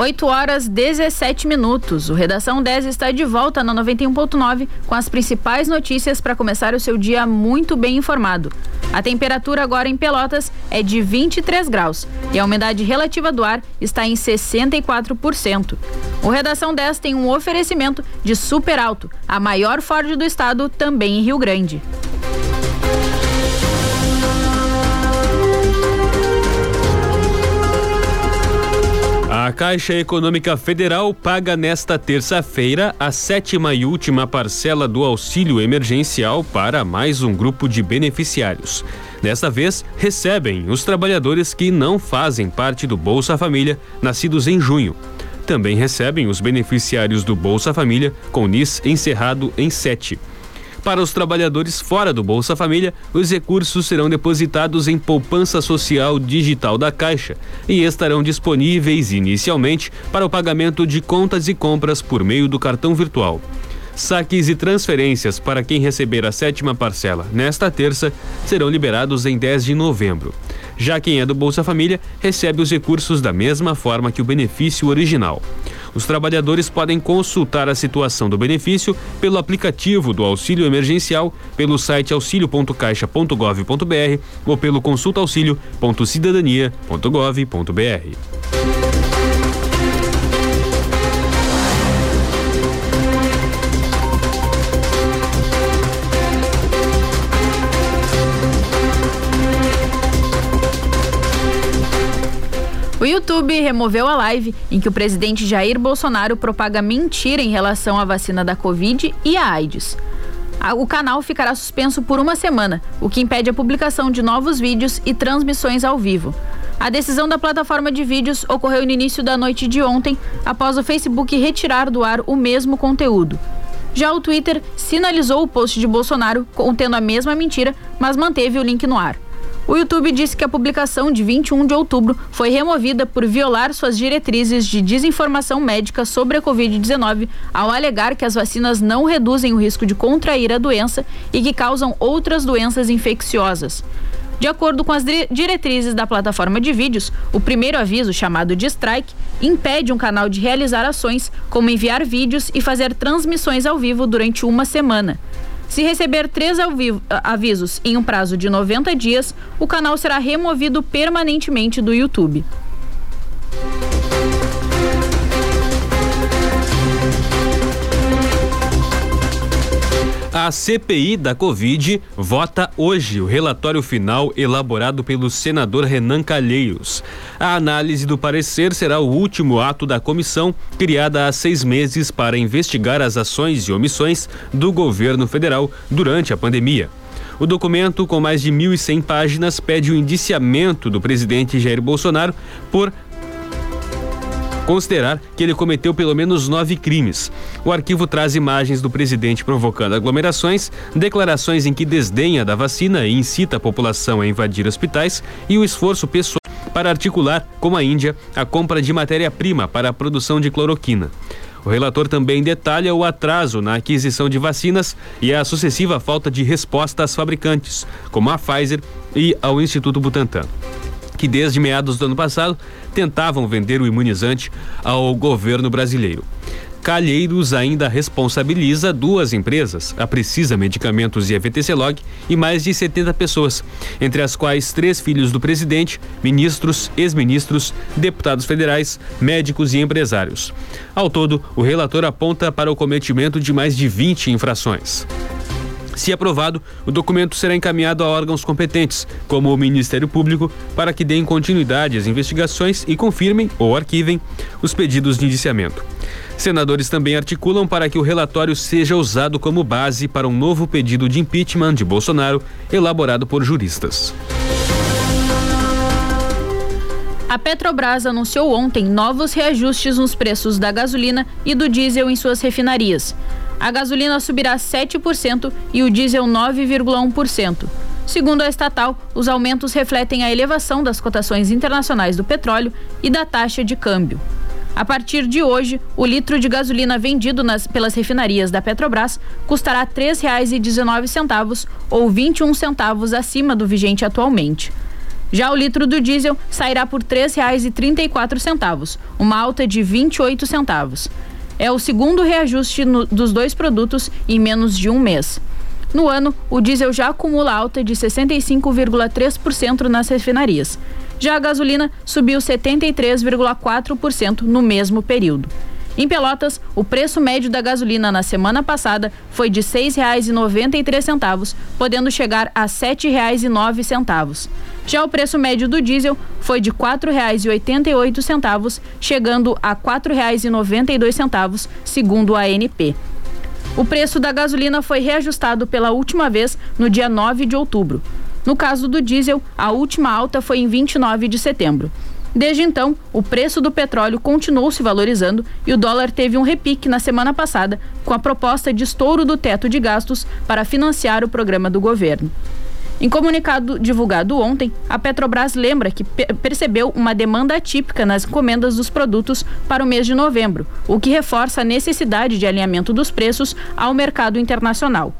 Oito horas 17 minutos. O Redação 10 está de volta no 91.9 com as principais notícias para começar o seu dia muito bem informado. A temperatura agora em Pelotas é de 23 graus e a umidade relativa do ar está em 64%. O Redação 10 tem um oferecimento de Super Alto, a maior Ford do estado, também em Rio Grande. A Caixa Econômica Federal paga nesta terça-feira a sétima e última parcela do auxílio emergencial para mais um grupo de beneficiários. Desta vez, recebem os trabalhadores que não fazem parte do Bolsa Família, nascidos em junho. Também recebem os beneficiários do Bolsa Família com NIS encerrado em 7. Para os trabalhadores fora do Bolsa Família, os recursos serão depositados em poupança social digital da Caixa e estarão disponíveis inicialmente para o pagamento de contas e compras por meio do cartão virtual. Saques e transferências para quem receber a sétima parcela nesta terça serão liberados em 10 de novembro. Já quem é do Bolsa Família recebe os recursos da mesma forma que o benefício original. Os trabalhadores podem consultar a situação do benefício pelo aplicativo do auxílio emergencial, pelo site auxilio.caixa.gov.br ou pelo consultaauxilio.cidadania.gov.br. O YouTube removeu a live em que o presidente Jair Bolsonaro propaga mentira em relação à vacina da Covid e à AIDS. O canal ficará suspenso por uma semana, o que impede a publicação de novos vídeos e transmissões ao vivo. A decisão da plataforma de vídeos ocorreu no início da noite de ontem, após o Facebook retirar do ar o mesmo conteúdo. Já o Twitter sinalizou o post de Bolsonaro contendo a mesma mentira, mas manteve o link no ar. O YouTube disse que a publicação de 21 de outubro foi removida por violar suas diretrizes de desinformação médica sobre a Covid-19 ao alegar que as vacinas não reduzem o risco de contrair a doença e que causam outras doenças infecciosas. De acordo com as diretrizes da plataforma de vídeos, o primeiro aviso, chamado de strike, impede um canal de realizar ações como enviar vídeos e fazer transmissões ao vivo durante uma semana. Se receber três avisos em um prazo de 90 dias, o canal será removido permanentemente do YouTube. A CPI da Covid vota hoje o relatório final elaborado pelo senador Renan Calheiros. A análise do parecer será o último ato da comissão, criada há seis meses para investigar as ações e omissões do governo federal durante a pandemia. O documento, com mais de 1.100 páginas, pede o indiciamento do presidente Jair Bolsonaro por considerar que ele cometeu pelo menos nove crimes. O arquivo traz imagens do presidente provocando aglomerações, declarações em que desdenha da vacina e incita a população a invadir hospitais e o esforço pessoal para articular, como a Índia, a compra de matéria-prima para a produção de cloroquina. O relator também detalha o atraso na aquisição de vacinas e a sucessiva falta de resposta às fabricantes, como a Pfizer e ao Instituto Butantan que desde meados do ano passado tentavam vender o imunizante ao governo brasileiro. Calheiros ainda responsabiliza duas empresas, a Precisa Medicamentos e a VTC Log, e mais de 70 pessoas, entre as quais três filhos do presidente, ministros, ex-ministros, deputados federais, médicos e empresários. Ao todo, o relator aponta para o cometimento de mais de 20 infrações. Se aprovado, o documento será encaminhado a órgãos competentes, como o Ministério Público, para que deem continuidade às investigações e confirmem ou arquivem os pedidos de indiciamento. Senadores também articulam para que o relatório seja usado como base para um novo pedido de impeachment de Bolsonaro, elaborado por juristas. A Petrobras anunciou ontem novos reajustes nos preços da gasolina e do diesel em suas refinarias a gasolina subirá 7% e o diesel 9,1%. Segundo a estatal, os aumentos refletem a elevação das cotações internacionais do petróleo e da taxa de câmbio. A partir de hoje, o litro de gasolina vendido nas, pelas refinarias da Petrobras custará R$ 3,19 ou 21 centavos acima do vigente atualmente. Já o litro do diesel sairá por R$ 3,34, uma alta de 28 centavos. É o segundo reajuste no, dos dois produtos em menos de um mês. No ano, o diesel já acumula alta de 65,3% nas refinarias. Já a gasolina subiu 73,4% no mesmo período. Em Pelotas, o preço médio da gasolina na semana passada foi de R$ 6,93, podendo chegar a R$ 7,09. Já o preço médio do diesel foi de R$ 4,88, chegando a R$ 4,92, segundo a ANP. O preço da gasolina foi reajustado pela última vez no dia 9 de outubro. No caso do diesel, a última alta foi em 29 de setembro. Desde então, o preço do petróleo continuou se valorizando e o dólar teve um repique na semana passada com a proposta de estouro do teto de gastos para financiar o programa do governo. Em comunicado divulgado ontem, a Petrobras lembra que percebeu uma demanda atípica nas encomendas dos produtos para o mês de novembro, o que reforça a necessidade de alinhamento dos preços ao mercado internacional.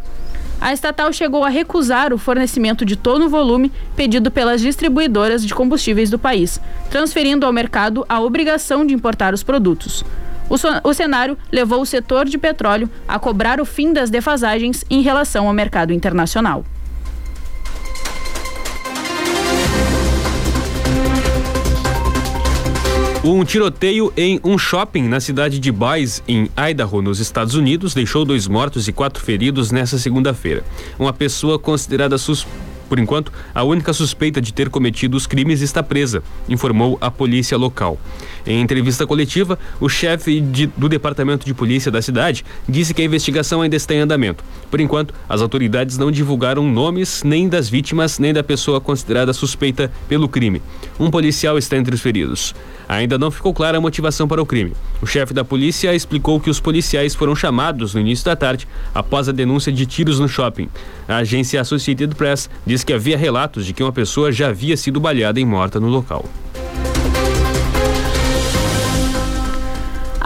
A estatal chegou a recusar o fornecimento de todo o volume pedido pelas distribuidoras de combustíveis do país, transferindo ao mercado a obrigação de importar os produtos. O, cenário levou o setor de petróleo a cobrar o fim das defasagens em relação ao mercado internacional. Um tiroteio em um shopping na cidade de Boise, em Idaho, nos Estados Unidos, deixou dois mortos e quatro feridos nesta segunda-feira. Uma pessoa considerada suspeita por enquanto, a única suspeita de ter cometido os crimes está presa, informou a polícia local. Em entrevista coletiva, o chefe de, do departamento de polícia da cidade disse que a investigação ainda está em andamento. Por enquanto, as autoridades não divulgaram nomes nem das vítimas nem da pessoa considerada suspeita pelo crime. Um policial está entre os feridos. Ainda não ficou clara a motivação para o crime. O chefe da polícia explicou que os policiais foram chamados no início da tarde após a denúncia de tiros no shopping. A agência Associated Press diz que havia relatos de que uma pessoa já havia sido baleada e morta no local.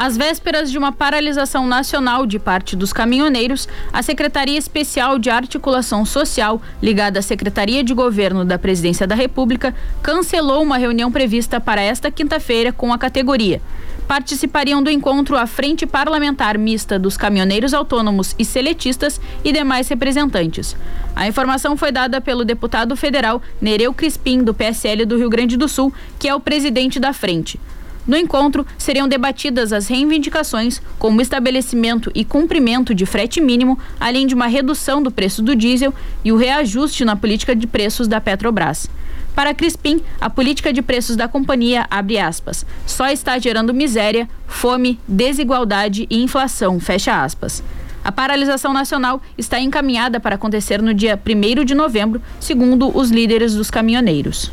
Às vésperas de uma paralisação nacional de parte dos caminhoneiros, a Secretaria Especial de Articulação Social, ligada à Secretaria de Governo da Presidência da República, cancelou uma reunião prevista para esta quinta-feira com a categoria. Participariam do encontro a Frente Parlamentar Mista dos Caminhoneiros Autônomos e Seletistas e demais representantes. A informação foi dada pelo deputado federal Nereu Crispim, do PSL do Rio Grande do Sul, que é o presidente da frente. No encontro, seriam debatidas as reivindicações, como estabelecimento e cumprimento de frete mínimo, além de uma redução do preço do diesel e o reajuste na política de preços da Petrobras. Para Crispim, a política de preços da companhia, abre aspas, só está gerando miséria, fome, desigualdade e inflação, fecha aspas. A paralisação nacional está encaminhada para acontecer no dia 1 de novembro, segundo os líderes dos caminhoneiros.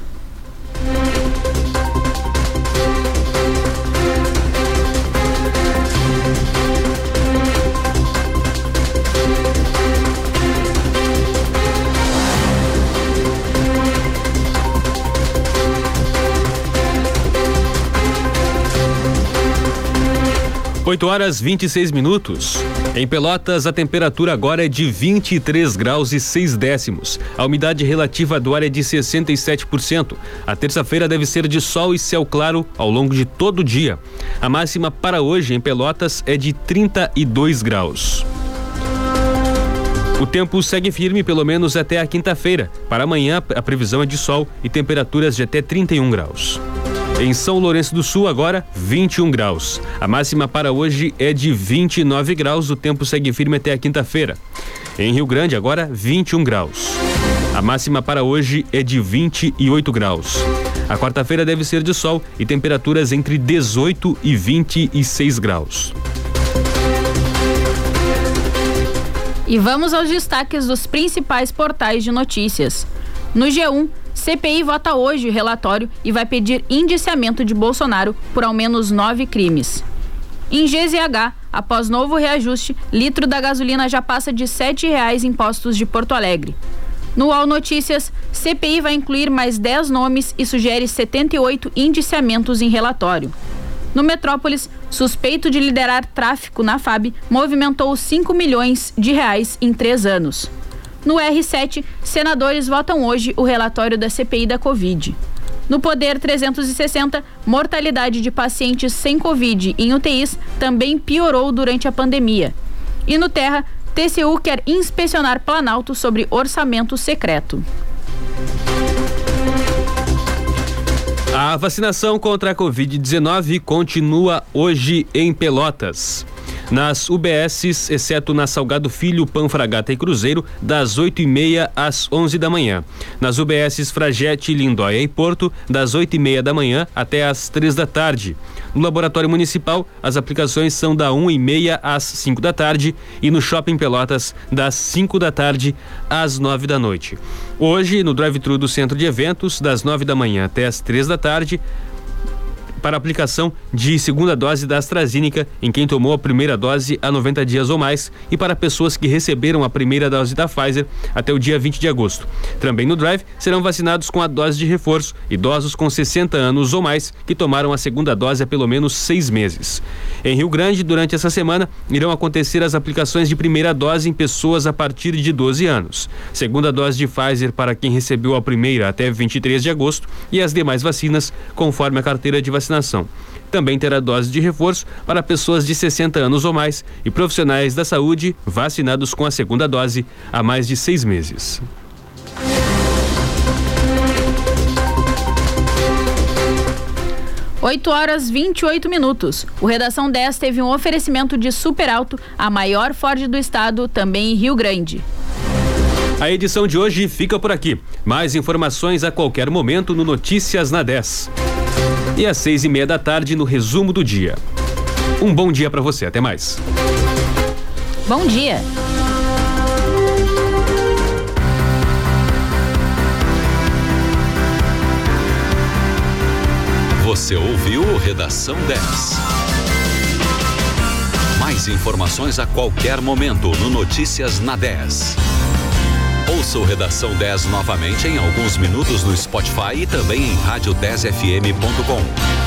8 horas 26 minutos. Em Pelotas, a temperatura agora é de 23 graus e 6 décimos. A umidade relativa do ar é de 67%. A terça-feira deve ser de sol e céu claro ao longo de todo o dia. A máxima para hoje em Pelotas é de 32 graus. O tempo segue firme pelo menos até a quinta-feira. Para amanhã, a previsão é de sol e temperaturas de até 31 graus. Em São Lourenço do Sul, agora 21 graus. A máxima para hoje é de 29 graus. O tempo segue firme até a quinta-feira. Em Rio Grande, agora 21 graus. A máxima para hoje é de 28 graus. A quarta-feira deve ser de sol e temperaturas entre 18 e 26 graus. E vamos aos destaques dos principais portais de notícias. No G1, CPI vota hoje o relatório e vai pedir indiciamento de Bolsonaro por ao menos nove crimes. Em GZH, após novo reajuste, litro da gasolina já passa de R$ 7,00 em postos de Porto Alegre. No UOL Notícias, CPI vai incluir mais 10 nomes e sugere 78 indiciamentos em relatório. No Metrópolis, suspeito de liderar tráfico na FAB, movimentou 5 milhões de reais em três anos. No R7, senadores votam hoje o relatório da CPI da Covid. No Poder 360, mortalidade de pacientes sem Covid em UTIs também piorou durante a pandemia. E no Terra, TCU quer inspecionar Planalto sobre orçamento secreto. A vacinação contra a Covid-19 continua hoje em Pelotas. Nas UBSs, exceto na Salgado Filho, Panfragata e Cruzeiro, das 8 e meia às 11 da manhã. Nas UBSs Fragete, Lindóia e Porto, das 8 e meia da manhã até às 3 da tarde. No Laboratório Municipal, as aplicações são da 1 e meia às 5 da tarde e no Shopping Pelotas, das 5 da tarde às 9 da noite. Hoje, no drive-thru do Centro de Eventos, das 9 da manhã até às 3 da tarde, para aplicação de segunda dose da AstraZeneca em quem tomou a primeira dose há 90 dias ou mais e para pessoas que receberam a primeira dose da Pfizer até o dia 20 de agosto. Também no Drive serão vacinados com a dose de reforço idosos com 60 anos ou mais que tomaram a segunda dose há pelo menos seis meses. Em Rio Grande, durante essa semana, irão acontecer as aplicações de primeira dose em pessoas a partir de 12 anos. Segunda dose de Pfizer para quem recebeu a primeira até 23 de agosto e as demais vacinas conforme a carteira de vacinação vacinação. Também terá dose de reforço para pessoas de 60 anos ou mais e profissionais da saúde vacinados com a segunda dose há mais de seis meses. Oito horas 28 minutos. O Redação 10 teve um oferecimento de Super Alto, a maior Ford do estado, também em Rio Grande. A edição de hoje fica por aqui. Mais informações a qualquer momento no Notícias na 10 e às seis e meia da tarde no resumo do dia. Um bom dia para você, até mais. Bom dia. Você ouviu Redação 10. Mais informações a qualquer momento no Notícias na 10. Ouça o Redação 10 novamente em alguns minutos no Spotify e também em rádio10fm.com.